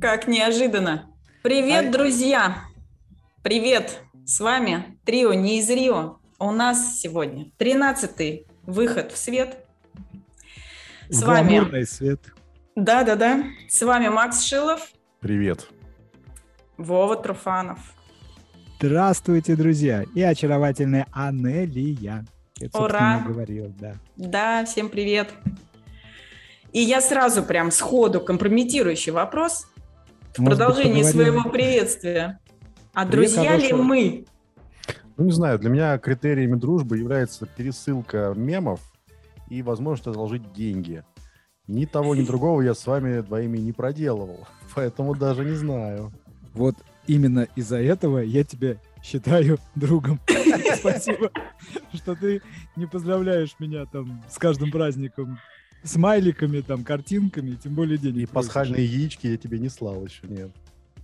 Как неожиданно. Привет, Ай. друзья! Привет! С вами трио не из Рио. У нас сегодня 13-й выход в свет. С вами... Гламурный свет. Да-да-да. С вами Макс Шилов, Привет. Вова Труфанов. Здравствуйте, друзья. И очаровательная Анелия. Я, собственно, Ура. говорил, да. Да, всем привет. И я сразу прям сходу компрометирующий вопрос в Может быть, продолжении поговорим- своего приветствия. А Привет, друзья ли хорошего. мы? Ну, не знаю, для меня критериями дружбы является пересылка мемов и возможность одолжить деньги. Ни того, ни другого я с вами двоими не проделывал. Поэтому даже не знаю. Вот именно из-за этого я тебя считаю другом. Спасибо, что ты не поздравляешь меня там с каждым праздником смайликами, там, картинками, тем более денег. И пасхальные яички я тебе не слал еще, нет.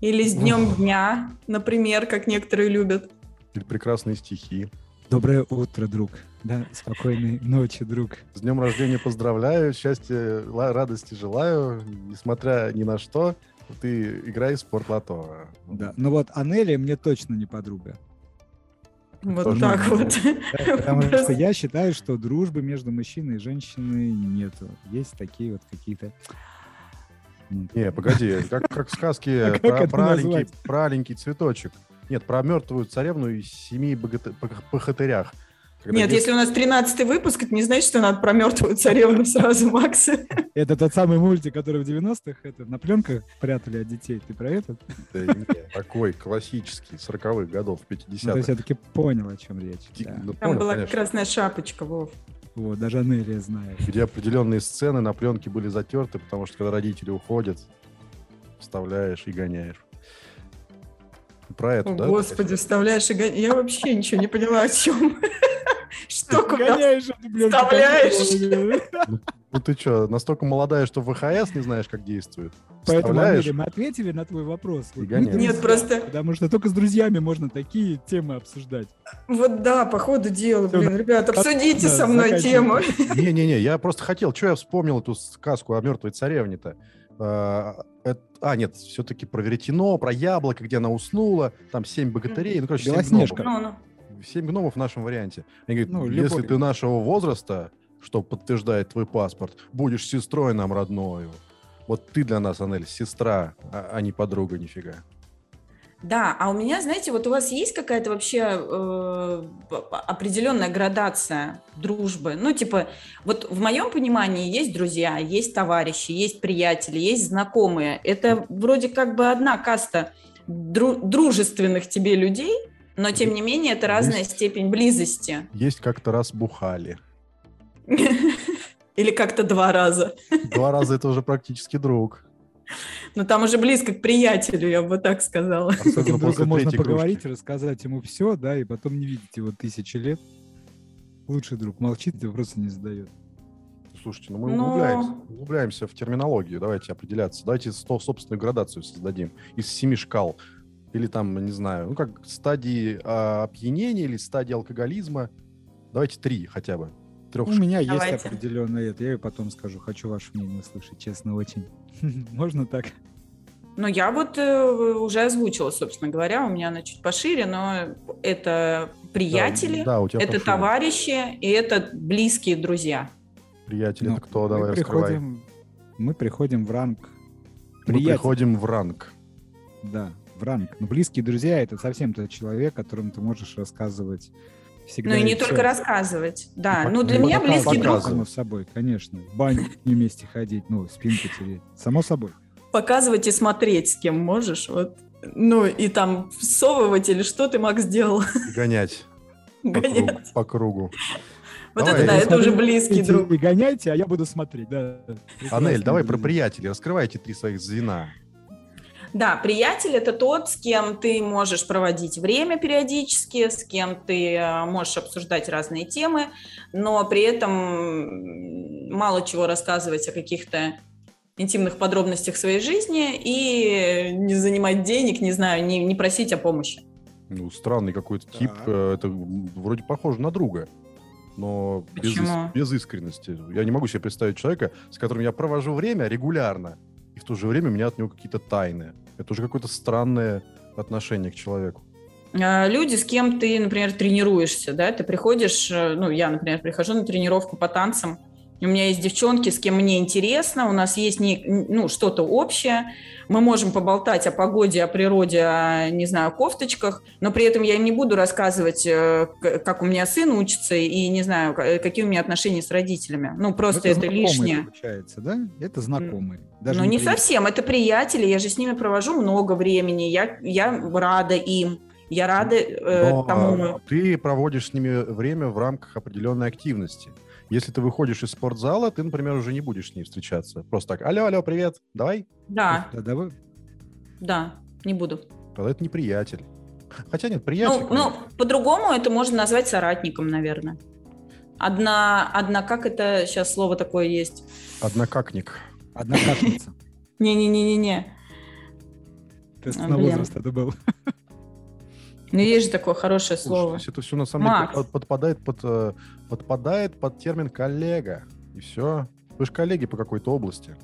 Или с днем дня, например, как некоторые любят. Или прекрасные стихи. Доброе утро, друг. Да, спокойной ночи, друг. С днем рождения поздравляю, счастья, радости желаю. Несмотря ни на что, ты играй в спортлото. Да. Ну вот Анелия мне точно не подруга. Вот Тоже так вот. Да, Потому Просто- что я считаю, что дружбы между мужчиной и женщиной нету. Есть такие вот какие-то... ну, Не, погоди, как, как в сказке А про, это про аленький, назвать? про аленький цветочек. Нет, про мертвую царевну и семи богат- пох- похотырях. Когда Нет, дев- если у нас 13 выпуск, это не значит, что надо про мертвую царевну сразу, Макс. Это тот самый мультик, который в 90-х это, на пленках прятали от детей. Ты про этот? Да не, такой классический, 40-х годов, Ну, ты 50-х. все-таки понял, о чем речь. Ди- да. ну, Там понял, была конечно. красная шапочка, Вов. Вот, даже Анелия знает. Где определенные сцены на пленке были затерты, потому что когда родители уходят, вставляешь и гоняешь. Про это, О, да? Господи, вставляешь и гоня- Я вообще ничего не поняла, о чем. Что куда? Вставляешь. Ну ты что, настолько молодая, что в ВХС не знаешь, как действует? Поэтому? Анелия, мы ответили на твой вопрос. Вот Нет, просто- Потому что только с друзьями можно такие темы обсуждать. Вот да, по ходу дела, блин, ребят, обсудите да, со мной тему. Не-не-не, я просто хотел, что я вспомнил эту сказку о мертвой царевне-то. А, а, нет, все-таки про веретено, про яблоко, где она уснула, там семь богатырей, ну, короче, семь Белоснежка. гномов. Ну, ну. Семь гномов в нашем варианте. Они Ну, говорят, если любой. ты нашего возраста, что подтверждает твой паспорт, будешь сестрой нам родною. Вот ты для нас, Анель, сестра, а, а не подруга нифига. Да, а у меня, знаете, вот у вас есть какая-то вообще э, определенная градация дружбы? Ну, типа, вот в моем понимании есть друзья, есть товарищи, есть приятели, есть знакомые. Это вроде как бы одна каста дру- дружественных тебе людей, но тем не менее это разная Есть. степень близости. Есть как-то раз бухали. Или как-то два раза. Два раза это уже практически друг. Но там уже близко к приятелю, я бы так сказала. Особенно после можно поговорить, кружки. рассказать ему все, да, и потом не видеть его тысячи лет. Лучший друг молчит и вопросы не задает. Слушайте, ну мы Но- углубляемся, углубляемся в терминологию. Давайте определяться. Давайте сто- собственную градацию создадим из семи шкал. Или там, не знаю, ну как стадии а, опьянения или стадии алкоголизма. Давайте три хотя бы. Трех У меня Давайте. есть определенное это. Я и потом скажу, хочу ваше мнение услышать, честно, очень. Можно так? Ну, я вот э, уже озвучила, собственно говоря, у меня она чуть пошире, но это приятели, Да, у тебя это пошире. товарищи и это близкие друзья. Приятели, Ну, это кто? мы Давай раскрывай. приходим, мы приходим в ранг. Мы приятелей. приходим в ранг. Да, в ранг. Но близкие друзья это совсем тот человек, которым ты можешь рассказывать всегда. Ну и не всё. только рассказывать. Да, ну пок- для и меня близкий друг показывать. Само собой, конечно. В баню вместе ходить, ну, спинку тереть. Само собой. показывать и смотреть, с кем можешь. Вот. Ну и там всовывать или что ты, Макс, сделал? Гонять по кругу. Гонять. по кругу. Вот Давай, это да, это уже близкий друг. И гоняйте, а я буду смотреть, да. Анель, давай про приятелей. Раскрывайте три своих звена. Да, приятель это тот, с кем ты можешь проводить время периодически, с кем ты э, можешь обсуждать разные темы, но при этом мало чего рассказывать о каких-то интимных подробностях своей жизни и не занимать денег, не знаю, не, не просить о помощи. Ну, странный какой-то тип. Э, Это вроде похоже на друга. Но без, без искренности. Я не могу себе представить человека, с которым я провожу время регулярно. В то же время у меня от него какие-то тайны. Это уже какое-то странное отношение к человеку. А, люди, с кем ты, например, тренируешься, да, ты приходишь, э, ну, я, например, прихожу на тренировку по танцам, у меня есть девчонки, с кем мне интересно, у нас есть не, ну, что-то общее, мы можем поболтать о погоде, о природе, о, не знаю, о кофточках, но при этом я им не буду рассказывать, э, как у меня сын учится и не знаю, какие у меня отношения с родителями. Ну, просто это, это лишнее. Получается, да? Это знакомые. Даже ну, не, не совсем, это приятели, я же с ними провожу много времени, я, я рада им. Я рада э, тому. Ты проводишь с ними время в рамках определенной активности. Если ты выходишь из спортзала, ты, например, уже не будешь с ней встречаться. Просто так, алло, алло, привет, давай. Да. Да, давай. Да, не буду. Тогда это не приятель. Хотя нет, приятель. Ну, ну по-другому это можно назвать соратником, наверное. Одна, одна, как это сейчас слово такое есть? Однокакник. Однокашница. Не-не-не-не-не. Тест на возраст это был. Ну, есть же такое хорошее слово. Это все на самом Макс. деле подпадает под, э, подпадает под термин коллега. И все. Вы же коллеги по какой-то области.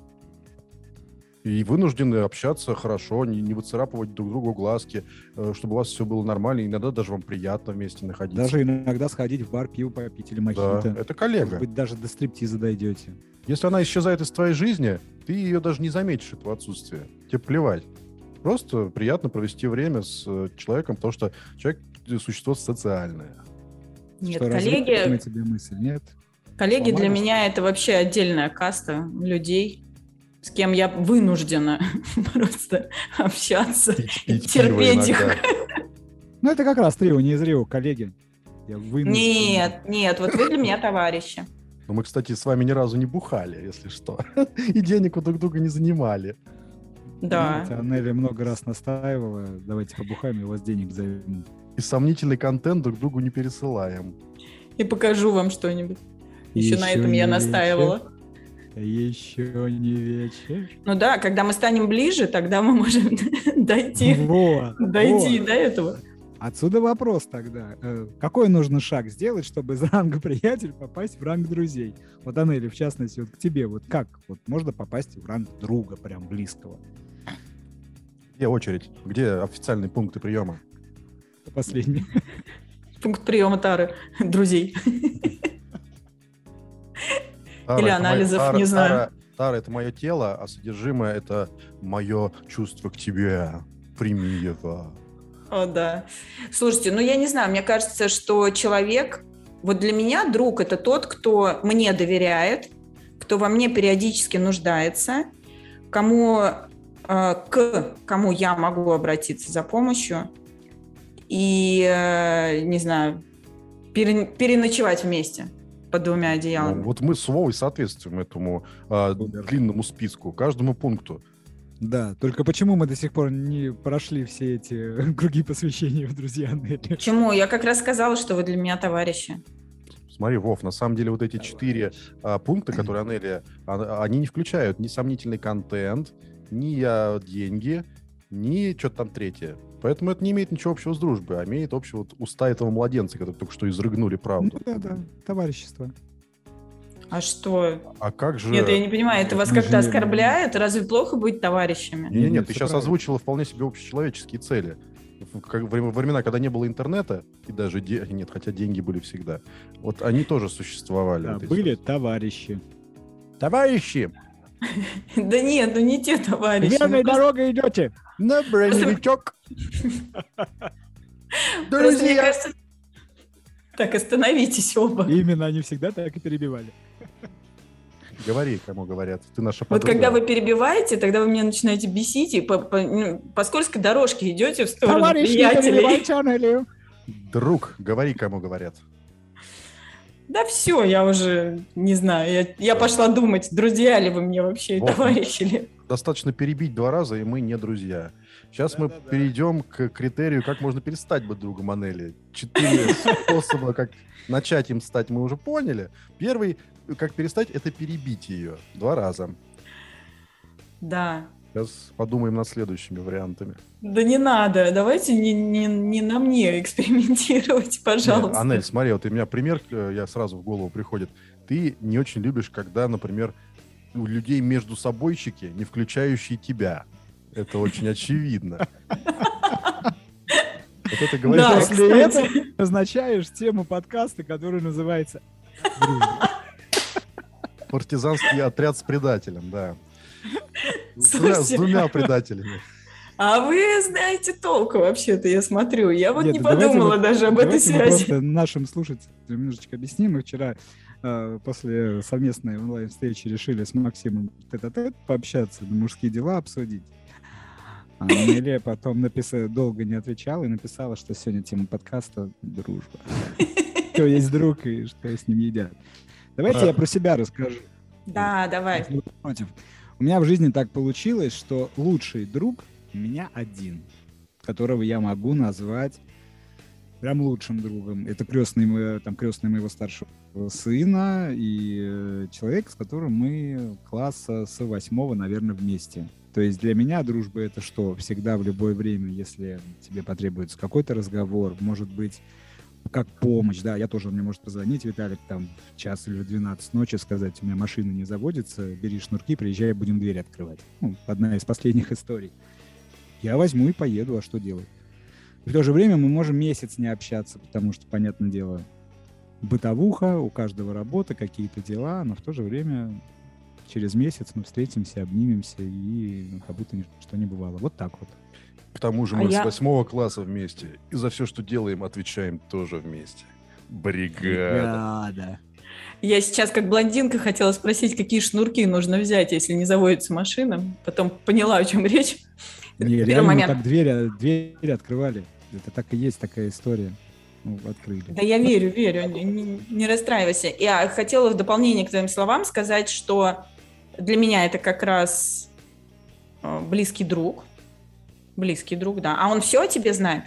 И вынуждены общаться хорошо, не, не выцарапывать друг другу глазки, э, чтобы у вас все было нормально. Иногда даже вам приятно вместе находиться. Даже иногда сходить в бар, пиво попить или мохито. Да, это коллега. Может быть, даже до стриптиза дойдете. Если она исчезает из твоей жизни, ты ее даже не заметишь, этого отсутствия. Тебе плевать. Просто приятно провести время с э, человеком, потому что человек – существо социальное. Нет, что, коллеги... тебе мысль? Нет? Коллеги для меня это вообще отдельная каста людей, с кем я вынуждена просто общаться, и терпеть их. Ну, это как раз трио, не из Рио, коллеги. Я нет, нет, вот вы для меня товарищи. Но мы, кстати, с вами ни разу не бухали, если что. И денег у друг друга не занимали. Да. Знаете, Анелия много раз настаивала, давайте побухаем, и у вас денег займут. И сомнительный контент друг другу не пересылаем. И покажу вам что-нибудь. Еще, Еще на этом я настаивала. Еще не вечер. Ну да, когда мы станем ближе, тогда мы можем дойти, вот, дойти вот. до этого. Отсюда вопрос тогда. Э, какой нужно шаг сделать, чтобы из ранга приятель попасть в ранг друзей? Вот, Анели, в частности, вот к тебе, вот как вот можно попасть в ранг друга прям близкого? Где очередь? Где официальные пункты приема? Последний. Пункт приема тары друзей. Тара, Или анализов, тара, не знаю. Тара, тара — это мое тело, а содержимое — это мое чувство к тебе. Прими его. О, да. Слушайте, ну я не знаю, мне кажется, что человек, вот для меня друг — это тот, кто мне доверяет, кто во мне периодически нуждается, кому Э, к кому я могу обратиться за помощью и, э, не знаю, переночевать вместе под двумя одеялами. Ну, вот мы с Вовой соответствуем этому э, длинному списку, каждому пункту. Да, только почему мы до сих пор не прошли все эти круги посвящения в друзья Почему? Я как раз сказала, что вы для меня товарищи. Смотри, Вов, на самом деле вот эти четыре а, пункта, которые Анелия, а, они не включают ни сомнительный контент, ни я деньги, ни что-то там третье. Поэтому это не имеет ничего общего с дружбой, а имеет общего вот уста этого младенца, который только что изрыгнули правду. Ну, да, да, товарищество. А что? А как же... Нет, я не понимаю, это вас как-то оскорбляет? Разве плохо быть товарищами? Нет, нет, ты сейчас правильно. озвучила вполне себе общечеловеческие цели. Во времена, когда не было интернета, и даже де... нет, хотя деньги были всегда, вот они тоже существовали. Да, вот были товарищи. Товарищи! Да нет, ну не те товарищи. Верной ну, дорогой идете. На броневичок. Друзья. Так, остановитесь оба. Именно они всегда так и перебивали. Говори, кому говорят. Ты наша подруга. Вот когда вы перебиваете, тогда вы меня начинаете бесить и по, по, ну, по скользкой дорожке идете в сторону Товарищ, приятелей. Друг, говори, кому говорят. Да все, я уже не знаю. Я, я пошла думать, друзья ли вы мне вообще, вот. товарищи ли. Достаточно перебить два раза, и мы не друзья. Сейчас да, мы да, перейдем да. к критерию, как можно перестать быть другом Анели. Четыре способа, как начать им стать, мы уже поняли. Первый, как перестать, это перебить ее два раза. Да, Сейчас подумаем над следующими вариантами. Да не надо, давайте не, не, не на мне экспериментировать, пожалуйста. Нет, Анель, смотри, вот у меня пример, э, я сразу в голову приходит. Ты не очень любишь, когда, например, у людей между собойчики, не включающие тебя. Это очень очевидно. Вот это говорит После этого назначаешь тему подкаста, который называется «Дружба». Партизанский отряд с предателем, да. С двумя, с двумя предателями. А вы знаете толк вообще-то, я смотрю. Я вот Нет, не ну подумала мы- даже об этой связи. просто нашим слушателям немножечко объясним. Мы вчера э, после совместной онлайн-встречи решили с Максимом тет-а-тет пообщаться, на мужские дела обсудить. А Нелли потом написала, долго не отвечала и написала, что сегодня тема подкаста «Дружба». Кто есть друг и что с ним едят. Давайте я про себя расскажу. Да, давай. Против. У меня в жизни так получилось, что лучший друг у меня один, которого я могу назвать прям лучшим другом. Это крестный, там, крестный моего старшего сына и э, человек, с которым мы класса с восьмого, наверное, вместе. То есть для меня дружба это что? Всегда в любое время, если тебе потребуется какой-то разговор, может быть, как помощь, да, я тоже, мне может позвонить, Виталик, там, в час или в 12 ночи сказать, у меня машина не заводится, бери шнурки, приезжай, будем дверь открывать. Ну, одна из последних историй. Я возьму и поеду, а что делать? В то же время мы можем месяц не общаться, потому что, понятное дело, бытовуха, у каждого работа, какие-то дела, но в то же время через месяц мы встретимся, обнимемся и как будто ничто не бывало. Вот так вот. К тому же А мы я- с восьмого класса вместе. И за все, что делаем, отвечаем тоже вместе. Бригада. да. Я сейчас как блондинка хотела спросить, какие шнурки нужно взять, если не заводится машина. Потом поняла, о чем речь. Не, Первый реально мы момент. так двери, двери открывали. Это так и есть такая история. Ну, открыли. Да я верю, верю, не, не- не расстраивайся. Я хотела в дополнение к твоим словам сказать, что для меня это как раз э, близкий друг. Близкий друг, да. А он все о тебе знает?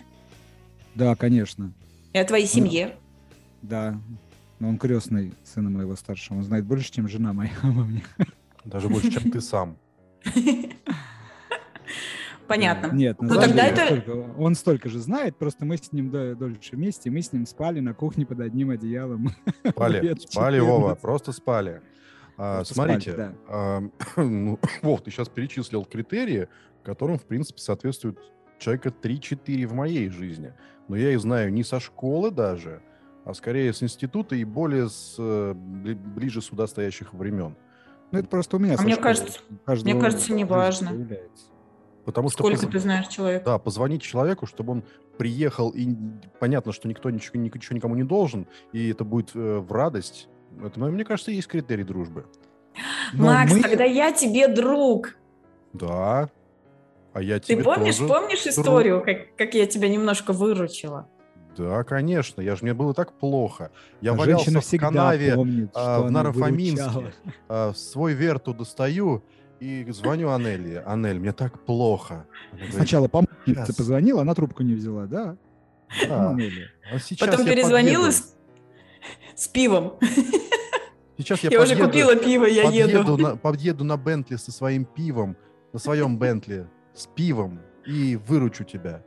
Да, конечно. И о твоей семье? Да. Но он крестный сына моего старшего. Он знает больше, чем жена моя обо мне. Даже больше, чем ты сам. Понятно. Нет, на Ну, самом тогда деле это- столько- он столько же знает, просто мы с ним до- дольше вместе, мы с ним спали на кухне под одним одеялом. Спали, спали, Вова, 14. просто спали. А, смотрите, да. а, ну, Вов, ты сейчас перечислил критерии, которым, в принципе, соответствует человека 3-4 в моей жизни. Но я их знаю не со школы даже, а скорее с института и более с э, бли- ближе сюда стоящих времен. Ну, это просто у меня А со мне школы. кажется- каждого мне кажется, неважно. появляется. Потому что Сколько поз- ты знаешь человека? Да, позвонить человеку, чтобы он приехал, и понятно, что никто ничего, ничего никому не должен, и это будет э, в радость. Это, мне кажется, есть критерий дружбы. Но Макс, мы- тогда я тебе друг. Да. А я Ты тебе помнишь, тоже. помнишь друг. историю, как, как я тебя немножко выручила? Да, конечно. Я же мне было так плохо. Я А валялся Женщина в всегда канаве помнит, а, что в Нарафаминске. выручала. а, свой верту достаю и звоню Анели. Анель, мне так плохо. Она говорит, Сначала помощница позвонила, она трубку не взяла, да? «Да, а сейчас Потом перезвонила с, с пивом. Сейчас я, Я, уже подъеду- купила пиво, я подъеду еду. На, подъеду на Бентли со своим пивом, на своем Бентли с пивом и выручу тебя.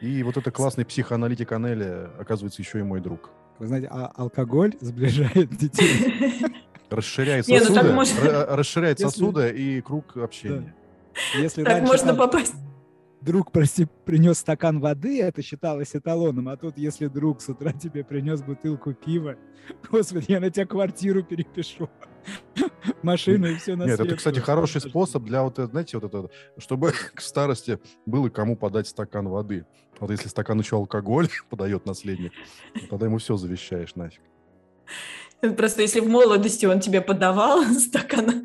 И вот это классный психоаналитик Анели, оказывается, еще и мой друг. Вы знаете, а алкоголь сближает детей. Расширяет ну сосуды, расширяет Если- сосуды и круг общения. Если Так можно попасть. Друг, прости, принес стакан воды, это считалось эталоном, а тут если друг с утра тебе принес бутылку пива, господи, я на тебя квартиру перепишу, машину и все на Нет, это, кстати, хороший способ для вот, э, знаете, вот это, чтобы к старости было кому подать стакан воды. Вот если стакан еще алкоголь подает наследник, тогда ему все завещаешь нафиг. Просто если в молодости он тебе подавал стакан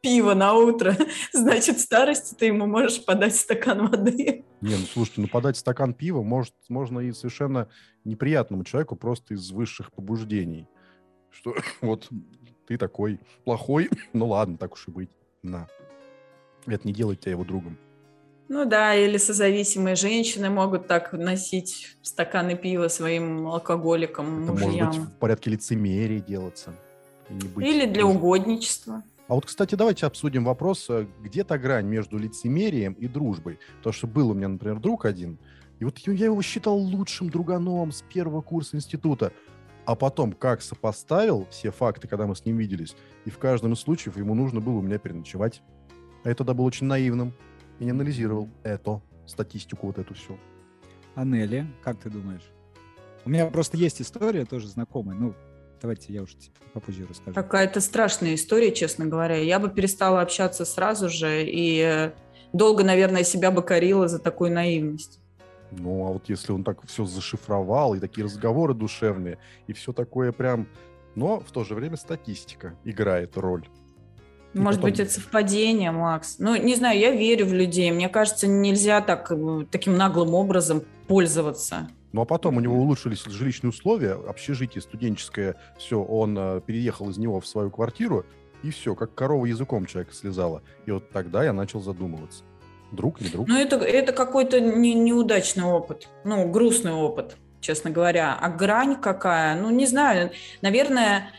пива на утро, значит, в старости ты ему можешь подать стакан воды. Не, ну слушайте, ну подать стакан пива может, можно и совершенно неприятному человеку просто из высших побуждений. Что вот ты такой плохой, ну ладно, так уж и быть. На. Это не делает тебя его другом. Ну да, или созависимые женщины могут так носить стаканы пива своим алкоголикам, Это может мужьям. быть в порядке лицемерия делаться. быть Или для угодничества. А вот, кстати, давайте обсудим вопрос, э, где та грань между лицемерием и дружбой. Потому что был у меня, например, друг один, и вот я его считал лучшим друганом с первого курса института. А потом, как сопоставил все факты, когда мы с ним виделись, и в каждом из случаев ему нужно было у меня переночевать. А я тогда был очень наивным и не анализировал это, статистику вот эту всю. А Нелли, как ты думаешь? У меня просто есть история тоже знакомая. Ну, давайте я уж попозже расскажу. Какая-то страшная история, честно говоря. Я бы перестала общаться сразу же и э, долго, наверное, себя бы корила за такую наивность. Ну, а вот если он так все зашифровал, и такие разговоры душевные, и все такое прям... Но в то же время статистика играет роль. Может потом... быть, это совпадение, Макс. Ну, не знаю, я верю в людей. Мне кажется, нельзя так, э, таким наглым образом пользоваться. Ну а потом у него улучшились жилищные условия, общежитие студенческое, все, он э, переехал из него в свою квартиру, и все, как корова языком человека слезала. И вот тогда я начал задумываться. Друг, не друг. Ну это, это какой-то не, неудачный опыт, ну грустный опыт, честно говоря. А грань какая? Ну не знаю, наверное,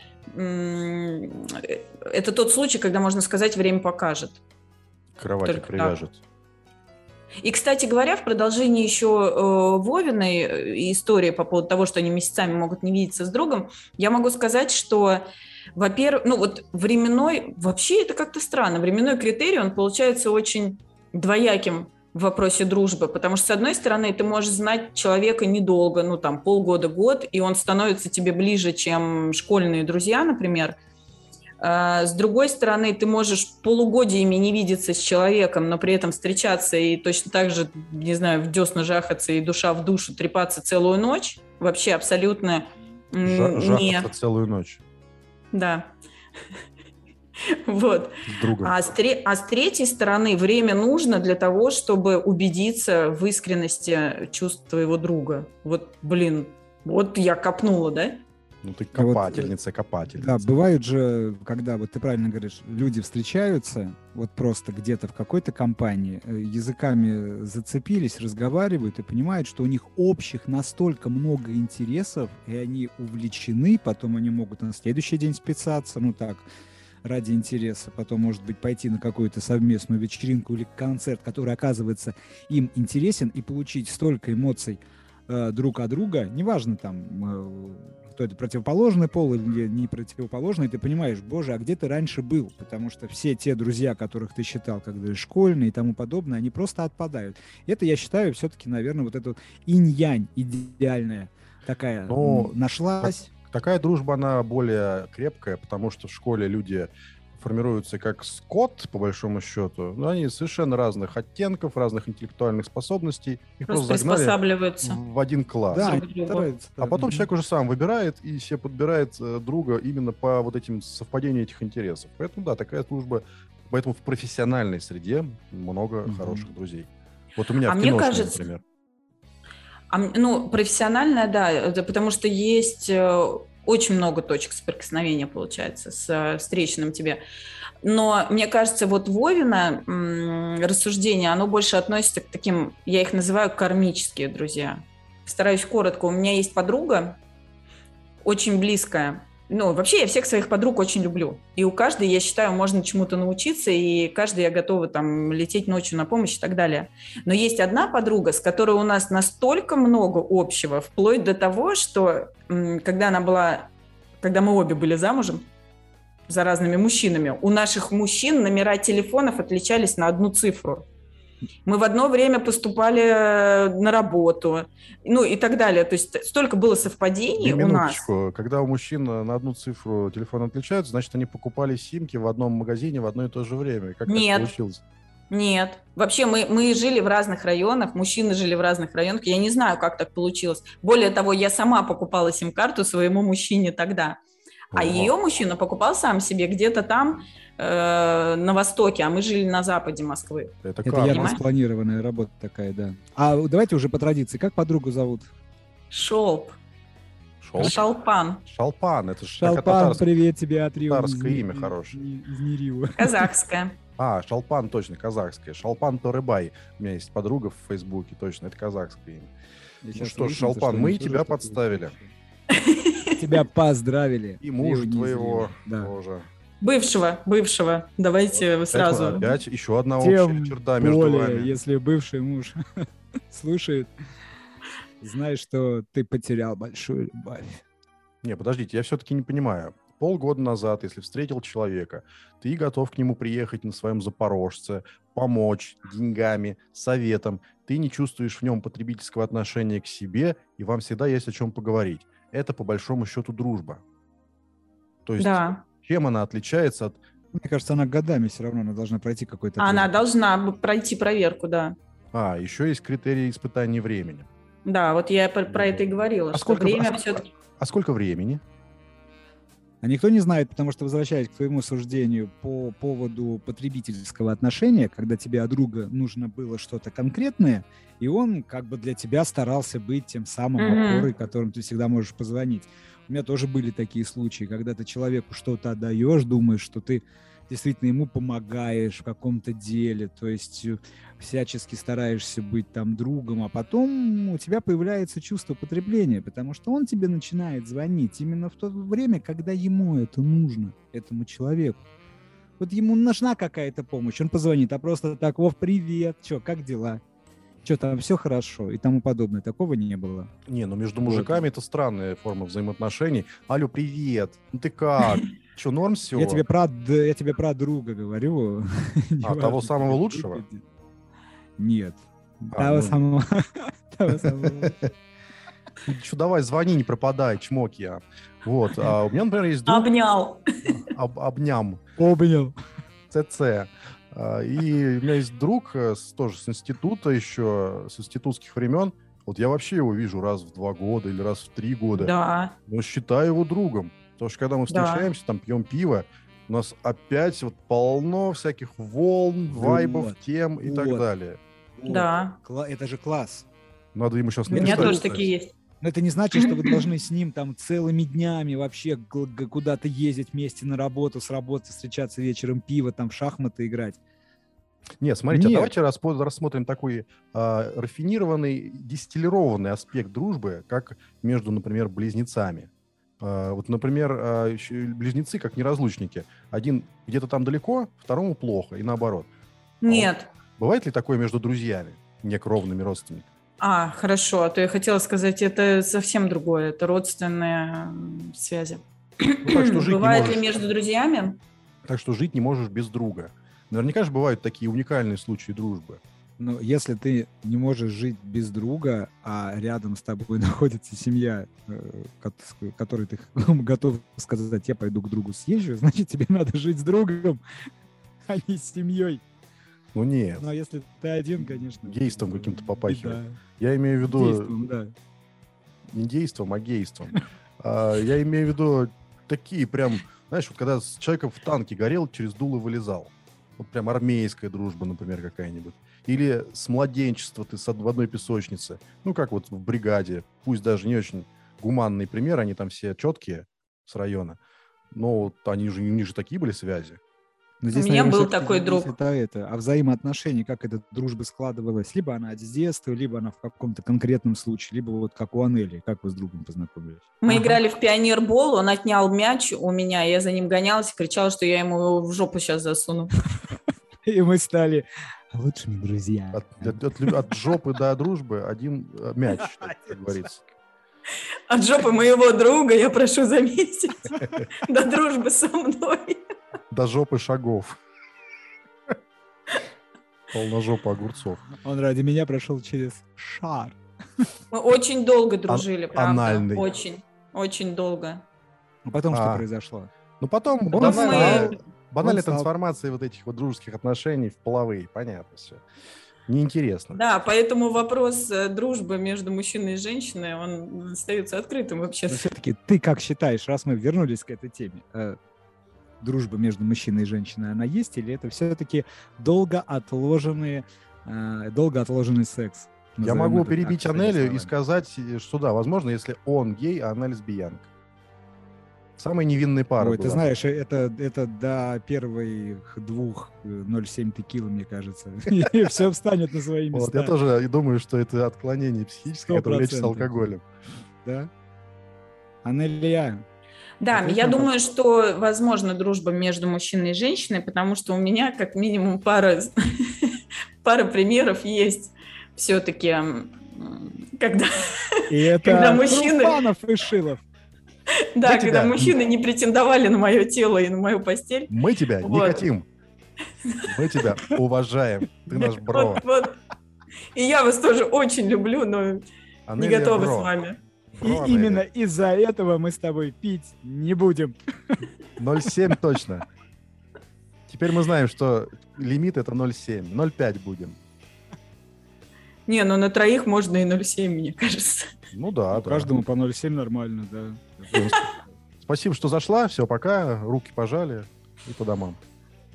это тот случай, когда можно сказать, время покажет. Кровати Только привяжет. Так. И, кстати говоря, в продолжении еще э, Вовиной э, истории по поводу того, что они месяцами могут не видеться с другом, я могу сказать, что, во-первых, ну вот временной, вообще это как-то странно, временной критерий, он получается очень двояким в вопросе дружбы, потому что, с одной стороны, ты можешь знать человека недолго, ну, там, полгода-год, и он становится тебе ближе, чем школьные друзья, например – с другой стороны, ты можешь полугодиями не видеться с человеком, но при этом встречаться и точно так же, не знаю, в десна жахаться и душа в душу трепаться целую ночь. Вообще абсолютно Жа- не... Жахаться целую ночь. Да. Вот. А с, тре- а с третьей стороны, время нужно для того, чтобы убедиться в искренности чувств твоего друга. Вот, блин, вот я копнула, да? Ну, ты копательница, вот, копательница. Да, бывают же, когда, вот ты правильно говоришь, люди встречаются, вот просто где-то в какой-то компании, э, языками зацепились, разговаривают и понимают, что у них общих настолько много интересов, и они увлечены, потом они могут на следующий день списаться, ну так, ради интереса, потом, может быть, пойти на какую-то совместную вечеринку или концерт, который оказывается им интересен, и получить столько эмоций э, друг от друга, неважно там, э, кто это противоположный пол или не противоположный, ты понимаешь, боже, а где ты раньше был? Потому что все те друзья, которых ты считал, когда школьные и тому подобное, они просто отпадают. Это, я считаю, все-таки, наверное, вот эта инь-янь идеальная такая ну, нашлась. такая дружба, она более крепкая, потому что в школе люди формируются как скот, по большому счету, но они совершенно разных оттенков, разных интеллектуальных способностей. Их просто, просто приспосабливаются. в один класс. Да, а потом человек уже сам выбирает и себе подбирает э, друга именно по вот этим совпадению этих интересов. Поэтому, да, такая служба. Поэтому в профессиональной среде много mm-hmm. хороших друзей. Вот у меня а в мне кажется, например. А, ну, профессиональная, да, потому что есть э, очень много точек соприкосновения получается с э, встречным тебе. Но мне кажется, вот Вовина рассуждение, оно больше относится к таким, я их называю кармические друзья. Стараюсь коротко. У меня есть подруга, очень близкая, ну, вообще я всех своих подруг очень люблю. И у каждой, я считаю, можно чему-то научиться, и каждой я готова там лететь ночью на помощь и так далее. Но есть одна подруга, с которой у нас настолько много общего, вплоть до того, что когда она была, когда мы обе были замужем, за разными мужчинами, у наших мужчин номера телефонов отличались на одну цифру. Мы в одно время поступали э, на работу, ну и так далее. То есть столько было совпадений у нас. Когда у мужчин на одну цифру телефон отличаются, значит, они покупали симки в одном магазине в одно и то же время. Как Нет. так получилось? Нет. Вообще мы, мы жили в разных районах, мужчины жили в разных районах. Я не знаю, как так получилось. Более того, я сама покупала сим-карту своему мужчине тогда. А ее мужчина покупал сам себе где-то там, э, на востоке, а мы жили на западе Москвы. Это, Это явно спланированная работа такая, да. А давайте уже по традиции, как подругу зовут? Шелп. Шелп? Шалпан. Шалпан, это же Шалпан, привет тебе от Рио. Татарское имя хорошее. Из Нерива. Казахское. А, Шалпан, точно, казахское. Шалпан Торыбай. У меня есть подруга в Фейсбуке, точно, это казахское имя. Я ну что ж, Шалпан, мы тебя подставили. Тебя поздравили. И муж твоего тоже. Бывшего, бывшего. Давайте вот сразу. Опять еще одна общая черта между более, вами. если бывший муж слушает, знай, что ты потерял большую любовь. Не, подождите, я все-таки не понимаю. Полгода назад, если встретил человека, ты готов к нему приехать на своем запорожце, помочь деньгами, советом, ты не чувствуешь в нем потребительского отношения к себе, и вам всегда есть о чем поговорить. Это, по большому счету, дружба. То есть, Да. чем она отличается от... Мне кажется, она годами все равно она должна пройти какой-то... Она путь. должна пройти проверку, да. А, еще есть критерии испытания времени. Да, вот я про, про это и говорила, А что сколько- время а все-таки... А сколько времени? А никто не знает, потому что, возвращаясь к твоему суждению по поводу потребительского отношения, когда тебе от друга нужно было что-то конкретное, и он как бы для тебя старался быть тем самым Мгм. опорой, которым ты всегда можешь позвонить. У меня тоже были такие случаи, когда ты человеку что-то отдаешь, думаешь, что ты действительно ему помогаешь в каком-то деле, то есть э, всячески стараешься быть там другом, а потом у тебя появляется чувство потребления, потому что он тебе начинает звонить именно в то время, когда ему это нужно, этому человеку. Вот ему нужна какая-то помощь, он позвонит, а просто так, Вов, привет, что, как дела? Что там, все хорошо и тому подобное. Такого не было. Не, ну между Вот. мужиками это странная форма взаимоотношений. Алло, привет, ну ты как? Че, норм все? Я тебе про, я тебе про друга говорю. А, Неважно, того самого лучшего? Нет. А, Того ну. самого. того самого. Че, давай, звони, не пропадай, чмок я. Вот, а у меня, например, есть друг, Обнял. об, обням, Обнял. ЦЦ. А, И у меня есть друг э, с- тоже с института еще, с институтских времен. Вот я вообще его вижу раз в два года или раз в три года. Да. Но считаю его другом. Потому что когда мы Да. встречаемся, там пьем пиво, у нас опять вот полно всяких волн, вайбов, Вот. тем и так Вот. далее. Вот. Да. Это же класс. Надо ему сейчас У меня написать, тоже такие есть. Но это не значит, что вы должны с ним там целыми днями вообще куда-то ездить вместе на работу, с работы встречаться вечером, пиво, там в шахматы играть. Нет, смотрите, а Нет. давайте рассмотрим такой а, рафинированный, дистиллированный аспект дружбы, как между, например, близнецами. А, вот, например, а, ещё близнецы как неразлучники. Один где-то там далеко, второму плохо, и наоборот. Нет. Бывает ли такое между друзьями, некровными родственниками? А, хорошо. А то я хотела сказать, это совсем другое. Это родственные связи. Ну, так что жить Бывает ли между друзьями? Так что жить не можешь без друга. Наверняка же бывают такие уникальные случаи дружбы. Но если ты не можешь жить без друга, а рядом с тобой находится семья, э, которой ты готов сказать, я пойду к другу съезжу, значит, тебе надо жить с другом, а не с семьей. Ну нет, Ну, а если ты один, конечно. Гейством э, каким-то попахивает. беда. я имею в виду Действом, да. не действом, а гейством. А, Я имею в виду такие прям, знаешь, вот когда с человеком в танке горел, через дуло вылезал. Вот прям армейская дружба, например, какая-нибудь. Или с младенчества ты в одной песочнице. Ну, как вот в бригаде. Пусть даже не очень гуманный пример, они там все четкие с района. Но вот они же, у них же такие были связи. Но меня наверное, был такой друг. от это, а взаимоотношений, как эта дружба складывалась. Либо она с детства, либо она в каком-то конкретном случае, либо вот как у Анели, как вы с другом познакомились. Мы Ага. играли в пионербол, он отнял мяч у меня, я за ним гонялась и кричала, что я ему его в жопу сейчас засуну. И мы стали лучшими друзьями. От, от- от от жопы до дружбы один э, мяч, как говорится. От жопы моего друга я прошу заметить. До дружбы со мной. До жопы шагов. Полножопа огурцов. Он ради меня прошел через шар. Мы очень долго дружили, правда. анальный. Очень, очень долго. А потом что А. произошло? Ну, потом Он банальная, стал- банальная он стал- трансформация вот этих вот дружеских отношений в половые. Понятно все. Неинтересно. Да, поэтому вопрос э, дружбы между мужчиной и женщиной, он остается открытым вообще. Но все-таки ты как считаешь, раз мы вернулись к этой теме, э, дружба между мужчиной и женщиной, она есть или это все-таки долго отложенный, э, долго отложенный секс? Я могу перебить Анелю и сказать, э, что да, возможно, если он гей, а она лесбиянка. Самая невинная пара Ой, ты была. знаешь, э, это, это до первых двух э, 0,7 текила, мне кажется. И все встанет на свои Вот, места. я тоже думаю, что это отклонение психическое, которое лечится процентов. алкоголем. Да? Анелия, Да, Ответь я думаю, что возможно дружба между мужчиной и женщиной, потому что у меня как минимум пара, пара примеров есть все-таки, когда, и это Когда мужчины- Труфанов и Шилов. Да, Я когда тебя- мужчины не претендовали на мое тело и на мою постель. Мы тебя не Вот. хотим. Мы тебя уважаем. Ты наш бро. Вот, вот. И я вас тоже очень люблю, но не Анелия готова бро. с вами. И именно из-за этого мы с тобой пить не будем. 0,7 точно. Теперь мы знаем, что лимит это 0,7. 0,5 будем. Не, ну на троих можно и 0,7, мне кажется. Ну да, да. Каждому по 0,7 нормально, да. Ну, сп- Спасибо, что зашла. Все, пока. Руки пожали и по домам.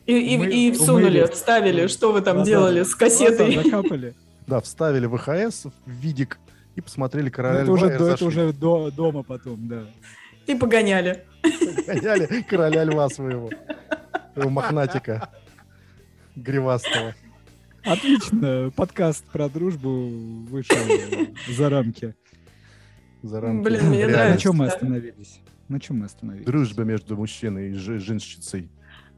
И, и, Мы и всунули, умылись. вставили, что вы там Глаза- делали с кассетой. закапали. Да, вставили ВХС в видик и посмотрели «Короля Это льва» уже, и до- это уже до- дома потом, да. И погоняли. Гоняли короля льва своего. Своего мохнатика. Гривастого. Отлично, подкаст про дружбу вышел за рамки. За рамки Блин, мне На нравится. реальности. чем мы остановились? На чем мы остановились? Дружба между мужчиной и женщицей.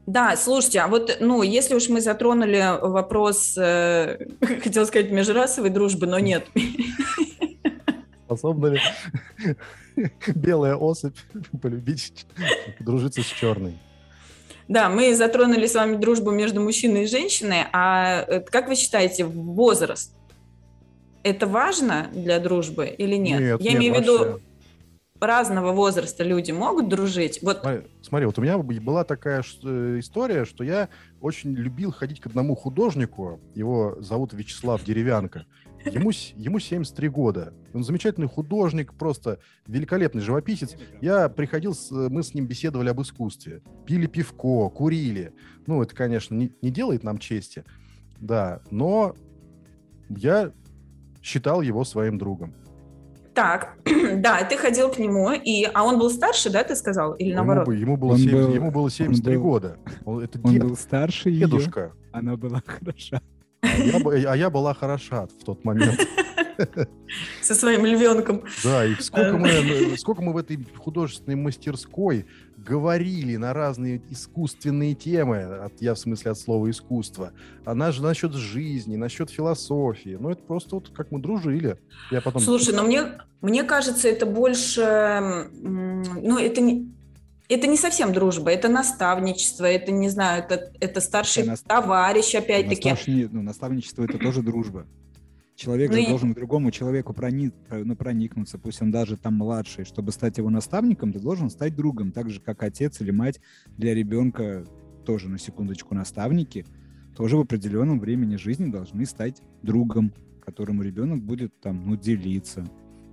Да, слушайте, а вот, ну, если уж мы затронули вопрос, э, хотел сказать, межрасовой дружбы, но нет. Способна ли белая особь полюбить, подружиться с черной? Да, мы затронули с вами дружбу между мужчиной и женщиной, а э, как вы считаете, возраст? Это важно для дружбы или нет? Нет, Я нет, имею в виду, разного возраста люди могут дружить. Вот Смотри, Смотри, вот у меня была такая э, история, что я очень любил ходить к одному художнику. Его зовут Вячеслав Деревянко. Ему, ему 73 года. Он замечательный художник, просто великолепный живописец. Я приходил, с- мы с ним беседовали об искусстве. Пили пивко, курили. Ну, это, конечно, не, не делает нам чести. Да, но я считал его своим другом. так, да, ты ходил к нему, и, а он был старше, да, ты сказал, или Ему, наоборот? бы- ему было, Он 70 был- ему было 73 был- года. Он- это Он дед, был старше ее, дедушка. она была хороша. А я, а я была хороша в тот момент. Со своим львенком. Да, и сколько мы, э, сколько мы в этой художественной мастерской говорили на разные искусственные темы, от, я в смысле от слова искусство, она же насчет жизни, насчет философии. Ну, это просто вот как мы дружили. Я потом... Слушай, но мне, мне кажется, это больше, ну, это не, это не совсем дружба, это наставничество, это, не знаю, это, это старший нас- товарищ, опять-таки. Наставни- ну, наставничество это тоже дружба. Человек Ну же и- должен к другому человеку прони- про- ну, проникнуться, пусть он даже там младший. Чтобы стать его наставником, ты должен стать другом, так же, как отец или мать для ребенка тоже, на секундочку, наставники, тоже в определенном времени жизни должны стать другом, которому ребенок будет там, ну, делиться.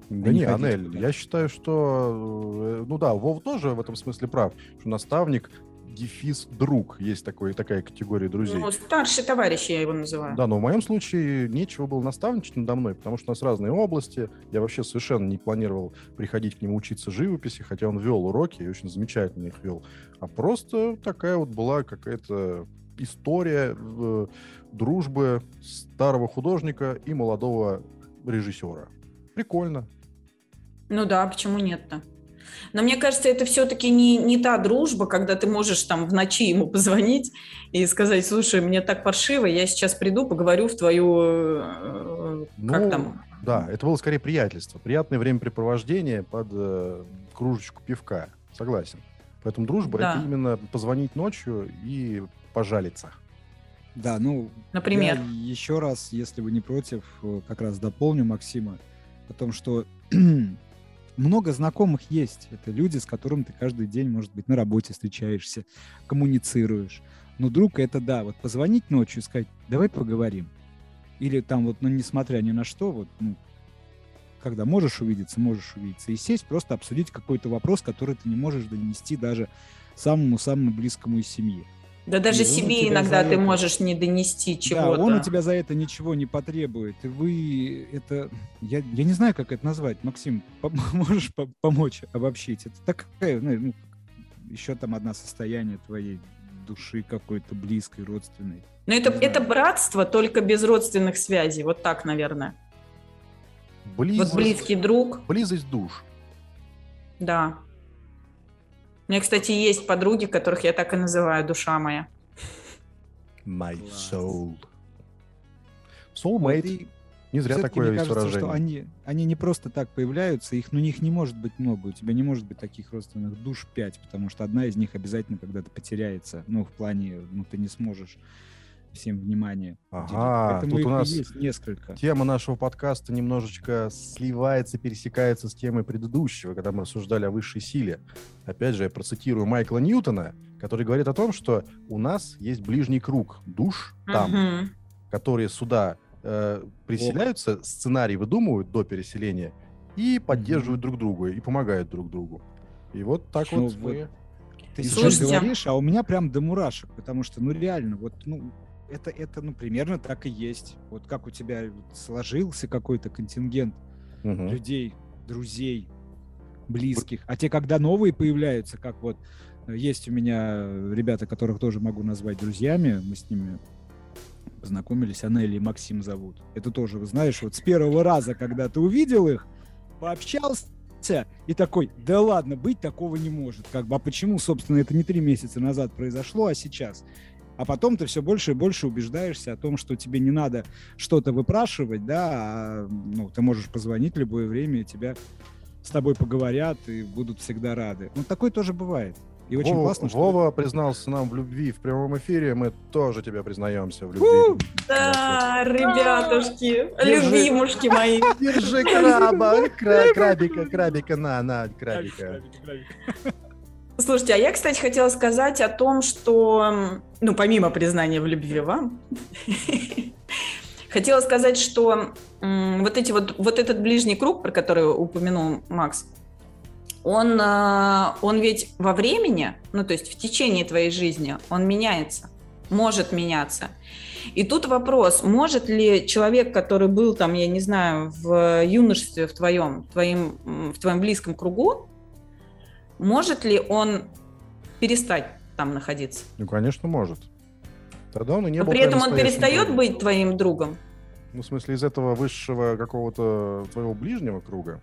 Да не Анель, я считаю, что... э, Ну да, Вов тоже в этом смысле прав, что наставник дефис друг. Есть такой, такая категория друзей. Ну, старший товарищ я его называю. Да, но в моем случае нечего было наставничать надо мной, потому что у нас разные области. Я вообще совершенно не планировал приходить к нему учиться живописи, хотя он вел уроки и очень замечательно их вел. А просто такая вот была какая-то история э, дружбы старого художника и молодого режиссера. Прикольно. Ну да, почему нет-то? Но мне кажется, это все-таки не, не та дружба, когда ты можешь там в ночи ему позвонить и сказать, слушай, мне так паршиво, я сейчас приду, поговорю в твою... э, Как Ну, там? Да, это было скорее приятельство. Приятное времяпрепровождение под э, кружечку пивка. Согласен. Поэтому дружба Да. это именно позвонить ночью и пожалиться. Да, ну, Например. Я еще раз, если вы не против, э, как раз дополню Максима о том, что много знакомых есть. Это люди, с которыми ты каждый день, может быть, на работе встречаешься, коммуницируешь. Но друг это да, вот позвонить ночью и сказать, давай поговорим. Или там вот, ну, несмотря ни на что, вот, ну, когда можешь увидеться, можешь увидеться, и сесть, просто обсудить какой-то вопрос, который ты не можешь донести даже самому-самому близкому из семьи. Да даже И себе иногда ты это- можешь не донести чего-то. Да, он у тебя за это ничего не потребует. И вы это... Я, я не знаю, как это назвать. Максим, можешь по- помочь обобщить? Это такая, ну, ну, еще там одна состояние твоей души какой-то близкой, родственной. Но это, это братство, только без родственных связей. Вот так, наверное. Близость, Вот близкий друг, близость душ. да. У меня, кстати, есть подруги, которых я так и называю, душа моя. My soul. Soulmate. Не зря такое мне есть кажется, что выражение. они, они не просто так появляются, их, ну, них не может быть много, у тебя не может быть таких родственных душ пять, потому что одна из них обязательно когда-то потеряется, ну, в плане, ну, ты не сможешь всем внимание. Ага, Поэтому тут у нас есть несколько. Тема нашего подкаста немножечко сливается, пересекается с темой предыдущего, когда мы рассуждали о высшей силе. Опять же, я процитирую Майкла Ньютона, который говорит о том, что у нас есть ближний круг душ там, Мгм. которые сюда э, приселяются, сценарий выдумывают до переселения и поддерживают друг друга, и помогают друг другу. И вот так Ну вот вот. Ты сейчас слушайте, говоришь, а у меня прям до мурашек, потому что, ну, реально, вот, ну, это, это, ну, примерно так и есть. Вот как у тебя сложился какой-то контингент Мгм. людей, друзей, близких. А те, когда новые появляются, как вот э, есть у меня ребята, которых тоже могу назвать друзьями, мы с ними познакомились, Анелли и Максим зовут. Это тоже, вы знаешь, вот с первого раза, когда ты увидел их, пообщался, и такой, да ладно, быть такого не может. Как бы, а почему, собственно, это не три месяца назад произошло, а сейчас? А потом ты все больше и больше убеждаешься о том, что тебе не надо что-то выпрашивать, да, а, ну, ты можешь позвонить в любое время, и тебя с тобой поговорят и будут всегда рады. Ну, такое тоже бывает. И очень Вова, классно, что... Вова признался нам в любви в прямом эфире, мы тоже тебя признаемся в У! любви. Да, ребятушки, Держи. любимушки мои. Держи краба, кра- крабика, крабика, на, на, крабика. Слушайте, а я, кстати, хотела сказать о том, что, ну, помимо признания в любви вам, хотела сказать, что вот эти вот, вот этот ближний круг, про который упомянул Макс, он, а, он ведь во времени, ну, то есть в течение твоей жизни, он меняется, может меняться. И тут вопрос, может ли человек, который был там, я не знаю, в юношестве в твоем, твоим, в твоем близком кругу, может ли он перестать там находиться? Ну, конечно, может. Тогда он и не Но был при этом он перестает другом. быть твоим другом. Ну, в смысле, из этого высшего какого-то твоего ближнего круга?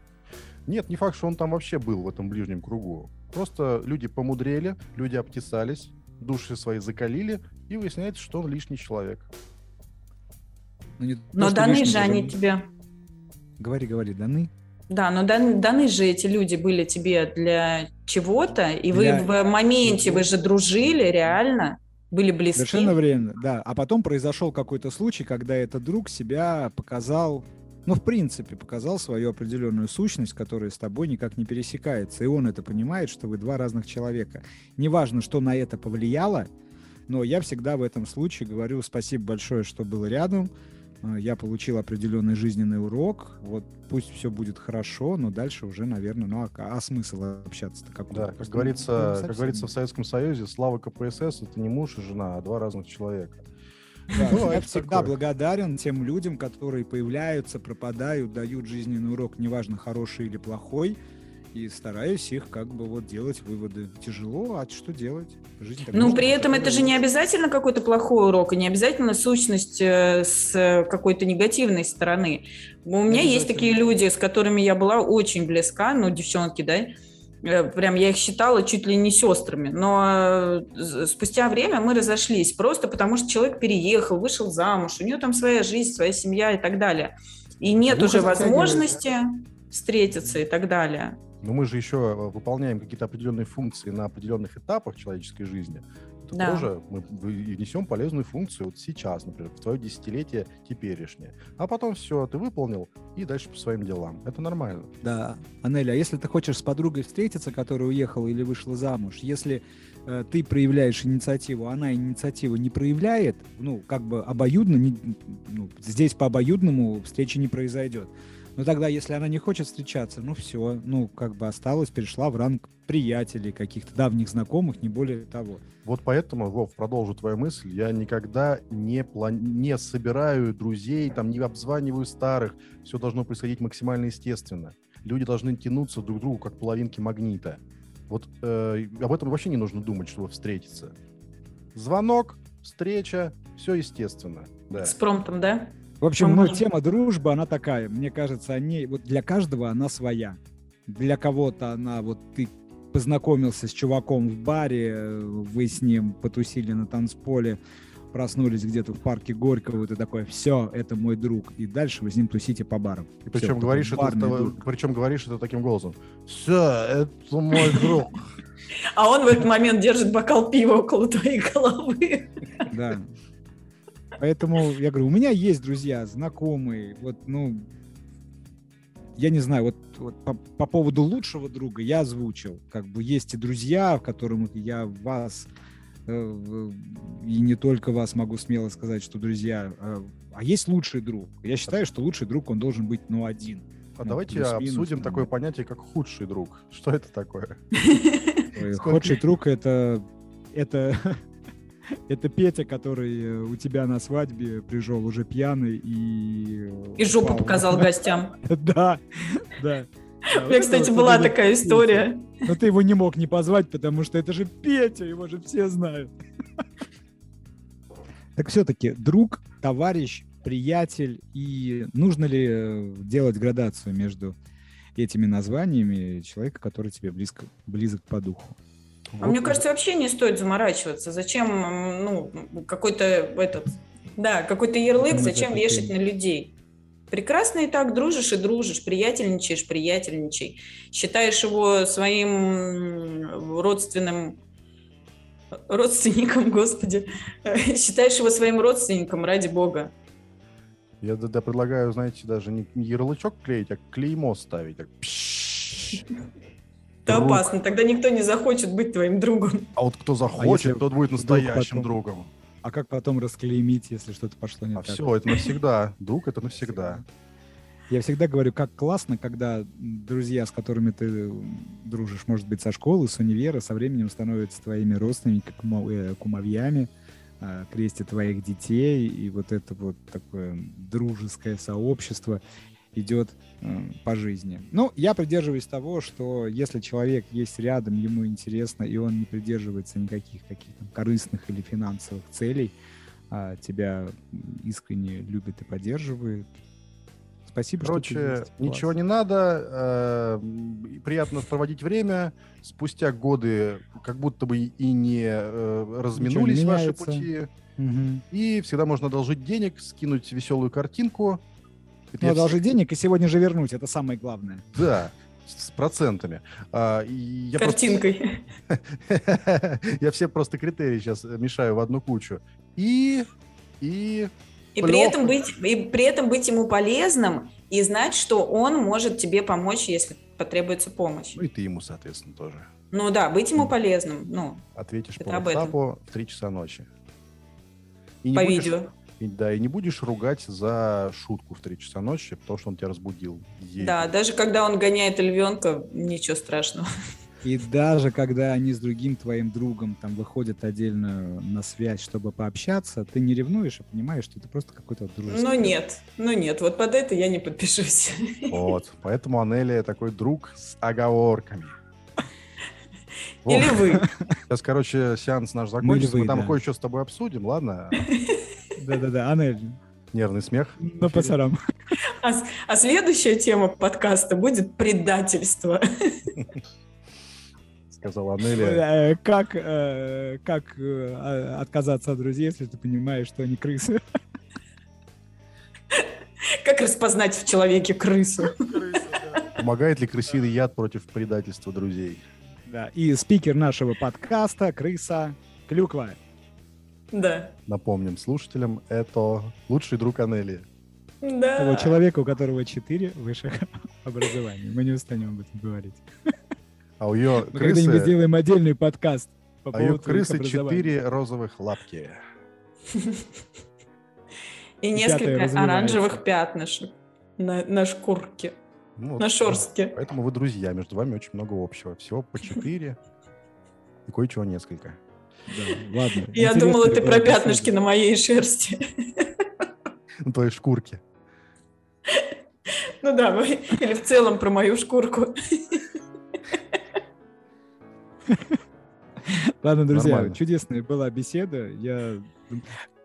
Нет, не факт, что он там вообще был, в этом ближнем кругу. Просто люди помудрели, люди обтесались, души свои закалили, и выясняется, что он лишний человек. Ну, не то, Но что даны же они тебе... Говори, говори, даны. Да, но дан- даны же эти люди были тебе для чего-то, и Для вы в моменте, вы же дружили реально, были близки. Совершенно время, да. А потом произошел какой-то случай, когда этот друг себя показал, ну, в принципе, показал свою определенную сущность, которая с тобой никак не пересекается. И он это понимает, что вы два разных человека. Неважно, что на это повлияло, но я всегда в этом случае говорю спасибо большое, что был рядом. Э, Я получил определенный жизненный урок. Вот пусть все будет хорошо, но дальше уже, наверное, ну а, а смысл общаться-то какой? Да, как ну, говорится, совсем как говорится в. Советском Союзе, слава КПСС это не муж и жена, а два разных человека. Да, Ну, я это всегда такое. благодарен тем людям, которые появляются, пропадают, дают жизненный урок, неважно, хороший или плохой, и стараюсь их как бы вот делать выводы. Тяжело, а что делать? Так Ну, при этом это же не обязательно какой-то плохой урок, и не обязательно сущность э, с какой-то негативной стороны. У меня есть такие люди, с которыми я была очень близка, ну, девчонки, да, э, прям я их считала чуть ли не сестрами, но э, спустя время мы разошлись, просто потому что человек переехал, вышел замуж, у нее там своя жизнь, своя семья и так далее. И нет Ну, уже возможности встретиться и так далее. Но мы же еще э, выполняем какие-то определенные функции на определенных этапах человеческой жизни. Это Да. тоже мы вы- и несем полезную функцию вот сейчас, например, в твое десятилетие теперешнее. А потом все, ты выполнил, и дальше по своим делам. Это нормально. Да. Анеля, а если ты хочешь с подругой встретиться, которая уехала или вышла замуж, если э, ты проявляешь инициативу, она инициативу не проявляет, ну, как бы обоюдно, не- ну, здесь по обоюдному встречи не произойдет. Но тогда, если она не хочет встречаться, ну все, ну, как бы осталась, перешла в ранг приятелей, каких-то давних знакомых, не более того. Вот поэтому, Вов, продолжу твою мысль. Я никогда не, плани- не собираю друзей, там, не обзваниваю старых. Все должно происходить максимально естественно. Люди должны тянуться друг к другу, как половинки магнита. Вот э, об этом вообще не нужно думать, чтобы встретиться. Звонок, встреча, все естественно. Да. С промптом, да? В общем, ну, тема дружбы, она такая. Мне кажется, они, вот для каждого она своя. Для кого-то она, вот ты познакомился с чуваком в баре, э, вы с ним потусили на танцполе, проснулись где-то в парке Горького, ты такой, все, это мой друг. И дальше вы с ним тусите по барам. И причем, говоришь это, причем говоришь это таким голосом. Все, это мой друг. А он в этот момент держит бокал пива около твоей головы. Да. Поэтому я говорю, у меня есть друзья, знакомые, вот, ну, я не знаю, вот, вот по, по поводу лучшего друга я озвучил, как бы есть и друзья, в которых я вас э, и не только вас могу смело сказать, что друзья, э, а есть лучший друг. Я считаю, что лучший друг он должен быть, ну, один. А ну, давайте обсудим ну, такое понятие, как худший друг. Что это такое? Худший друг это это это Петя, который э, у тебя на свадьбе пришел уже пьяный и... Э, и жопу показал гостям. Да, да. У меня, кстати, была такая история. Но ты его не мог не позвать, потому что это же Петя, его же все знают. Так все-таки друг, товарищ, приятель, и нужно ли э, делать градацию между этими названиями человека, который тебе близко, близок по духу? А вот. мне кажется, вообще не стоит заморачиваться. Зачем, ну, какой-то этот, да, какой-то ярлык, зачем вешать на людей? Прекрасно и так дружишь и дружишь, приятельничаешь, приятельничай. Считаешь его своим родственным родственником, господи, считаешь его своим родственником, ради бога. Я да, предлагаю, знаете, даже не ярлычок клеить, а клеймо ставить. Так, это друг. опасно, тогда никто не захочет быть твоим другом. А вот кто захочет, а тот будет настоящим потом... другом. А как потом расклеймить, если что-то пошло не а так? все, это навсегда. Друг это навсегда. Я всегда говорю, как классно, когда друзья, с которыми ты дружишь, может быть, со школы, с универа, со временем становятся твоими родственниками, э, кумовьями, а, крестят твоих детей, и вот это вот такое дружеское сообщество идет э, по жизни. Ну, я придерживаюсь того, что если человек есть рядом, ему интересно, и он не придерживается никаких каких-то корыстных или финансовых целей, а тебя искренне любит и поддерживает, Спасибо, Короче, что есть. ничего не надо. Э, приятно проводить время. Спустя годы как будто бы и не э, разминулись не ваши пути. Угу. И всегда можно одолжить денег, скинуть веселую картинку, это ну, одолжить всег... денег и сегодня же вернуть, это самое главное. Да, с процентами. А, я Картинкой. Просто... я все просто критерии сейчас мешаю в одну кучу. И... И... И при, этом быть, и при этом быть ему полезным и знать, что он может тебе помочь, если потребуется помощь. Ну и ты ему, соответственно, тоже. Ну да, быть ему полезным. Ну, Ответишь по WhatsApp в 3 часа ночи. И по будешь... видео. И, да, и не будешь ругать за шутку в 3 часа ночи, потому что он тебя разбудил. Ей. Да, даже когда он гоняет львенка, ничего страшного. И даже когда они с другим твоим другом там выходят отдельно на связь, чтобы пообщаться, ты не ревнуешь, а понимаешь, что это просто какой-то дружеский. Ну нет, ну нет, вот под это я не подпишусь. Вот, поэтому Анелия такой друг с оговорками. Или вы. Сейчас, короче, сеанс наш закончится, мы там кое-что с тобой обсудим, ладно? Да-да-да, Анель. Нервный смех. Ну, пацанам. А, а следующая тема подкаста будет предательство. Сказала Анелия. Э, как, э, как э, а, отказаться от друзей, если ты понимаешь, что они крысы? Как распознать в человеке крысу? Помогает ли крысиный яд против предательства друзей? Да, и спикер нашего подкаста крыса Клюква. Да. Напомним слушателям, это лучший друг Анели. Да. Того человека, у которого четыре высших образования. Мы не устанем об этом говорить. А у ее Мы крысы... когда-нибудь сделаем отдельный подкаст по А ее крысы четыре розовых лапки. И несколько оранжевых пятнышек на, на шкурке, ну, на шорстке. Поэтому вы друзья, между вами очень много общего. Всего по четыре и кое-чего несколько. Да, ладно. Я думала, ты про пятнышки на моей шерсти. На твоей шкурке. Ну да, или в целом про мою шкурку. Ладно, друзья, Нормально. чудесная была беседа. Я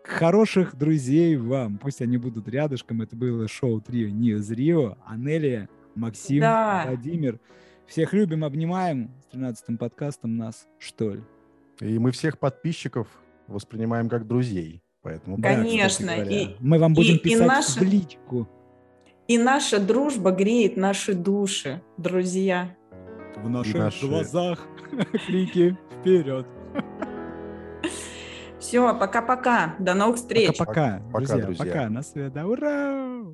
хороших друзей вам. Пусть они будут рядышком. Это было шоу Трио Ньюз Рио. Анелия, Максим, да. Владимир. Всех любим, обнимаем. С 13-м подкастом нас, что ли. И мы всех подписчиков воспринимаем как друзей. Поэтому Да, Конечно, говоря. и- Мы вам будем и- и писать наша- в личку. И наша дружба греет наши души, друзья. В наших наши- глазах клики вперед. Все, пока-пока. До новых встреч. Пока-пока, Пока, друзья. друзья. Пока, на связи. Ура!